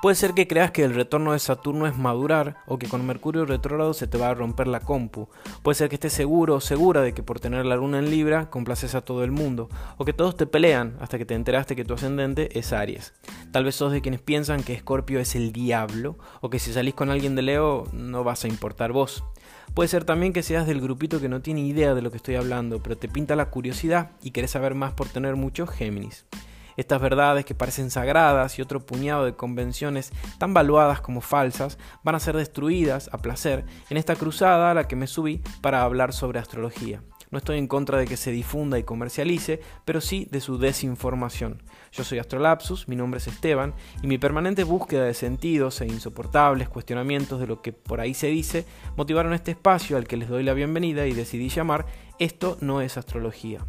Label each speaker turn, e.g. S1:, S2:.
S1: Puede ser que creas que el retorno de Saturno es madurar o que con Mercurio retrógrado se te va a romper la compu. Puede ser que estés seguro o segura de que por tener la luna en Libra complaces a todo el mundo o que todos te pelean hasta que te enteraste que tu ascendente es Aries. Tal vez sos de quienes piensan que Escorpio es el diablo o que si salís con alguien de Leo no vas a importar vos. Puede ser también que seas del grupito que no tiene idea de lo que estoy hablando, pero te pinta la curiosidad y querés saber más por tener muchos Géminis. Estas verdades que parecen sagradas y otro puñado de convenciones tan valuadas como falsas van a ser destruidas a placer en esta cruzada a la que me subí para hablar sobre astrología. No estoy en contra de que se difunda y comercialice, pero sí de su desinformación. Yo soy Astrolapsus, mi nombre es Esteban, y mi permanente búsqueda de sentidos e insoportables cuestionamientos de lo que por ahí se dice motivaron este espacio al que les doy la bienvenida y decidí llamar Esto no es astrología.